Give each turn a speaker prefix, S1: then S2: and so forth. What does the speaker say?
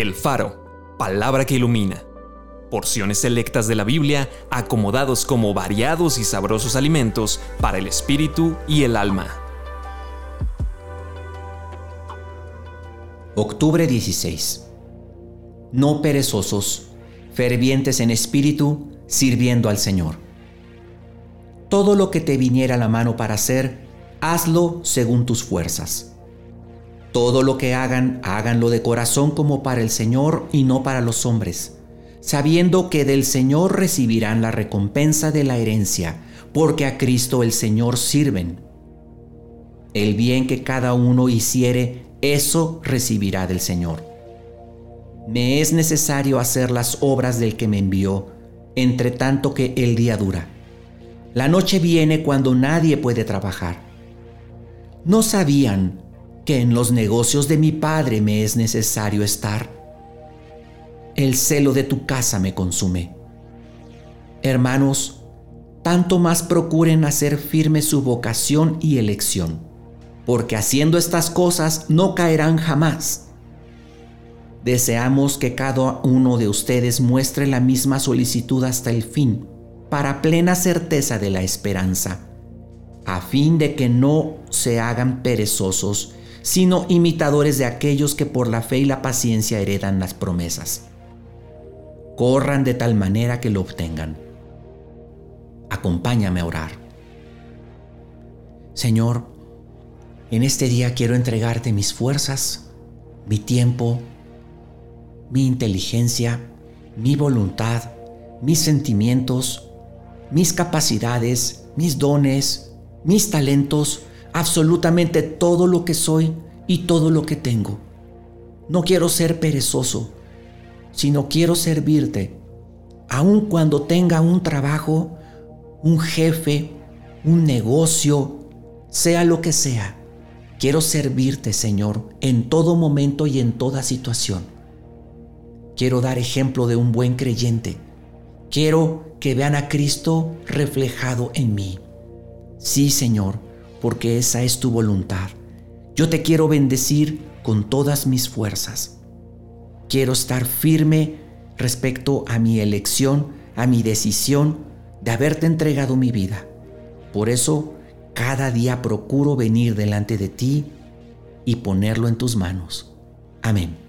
S1: El Faro, palabra que ilumina. Porciones selectas de la Biblia acomodados como variados y sabrosos alimentos para el espíritu y el alma.
S2: Octubre 16. No perezosos, fervientes en espíritu, sirviendo al Señor. Todo lo que te viniera a la mano para hacer, hazlo según tus fuerzas todo lo que hagan, háganlo de corazón como para el Señor y no para los hombres, sabiendo que del Señor recibirán la recompensa de la herencia, porque a Cristo el Señor sirven. El bien que cada uno hiciere, eso recibirá del Señor. Me es necesario hacer las obras del que me envió, entre tanto que el día dura. La noche viene cuando nadie puede trabajar. ¿No sabían que en los negocios de mi Padre me es necesario estar. El celo de tu casa me consume. Hermanos, tanto más procuren hacer firme su vocación y elección, porque haciendo estas cosas no caerán jamás. Deseamos que cada uno de ustedes muestre la misma solicitud hasta el fin, para plena certeza de la esperanza, a fin de que no se hagan perezosos, sino imitadores de aquellos que por la fe y la paciencia heredan las promesas. Corran de tal manera que lo obtengan. Acompáñame a orar. Señor, en este día quiero entregarte mis fuerzas, mi tiempo, mi inteligencia, mi voluntad, mis sentimientos, mis capacidades, mis dones, mis talentos, absolutamente todo lo que soy y todo lo que tengo. No quiero ser perezoso, sino quiero servirte, aun cuando tenga un trabajo, un jefe, un negocio, sea lo que sea. Quiero servirte, Señor, en todo momento y en toda situación. Quiero dar ejemplo de un buen creyente. Quiero que vean a Cristo reflejado en mí. Sí, Señor, porque esa es tu voluntad. Yo te quiero bendecir con todas mis fuerzas. Quiero estar firme respecto a mi elección, a mi decisión de haberte entregado mi vida. Por eso, cada día procuro venir delante de ti y ponerlo en tus manos. Amén.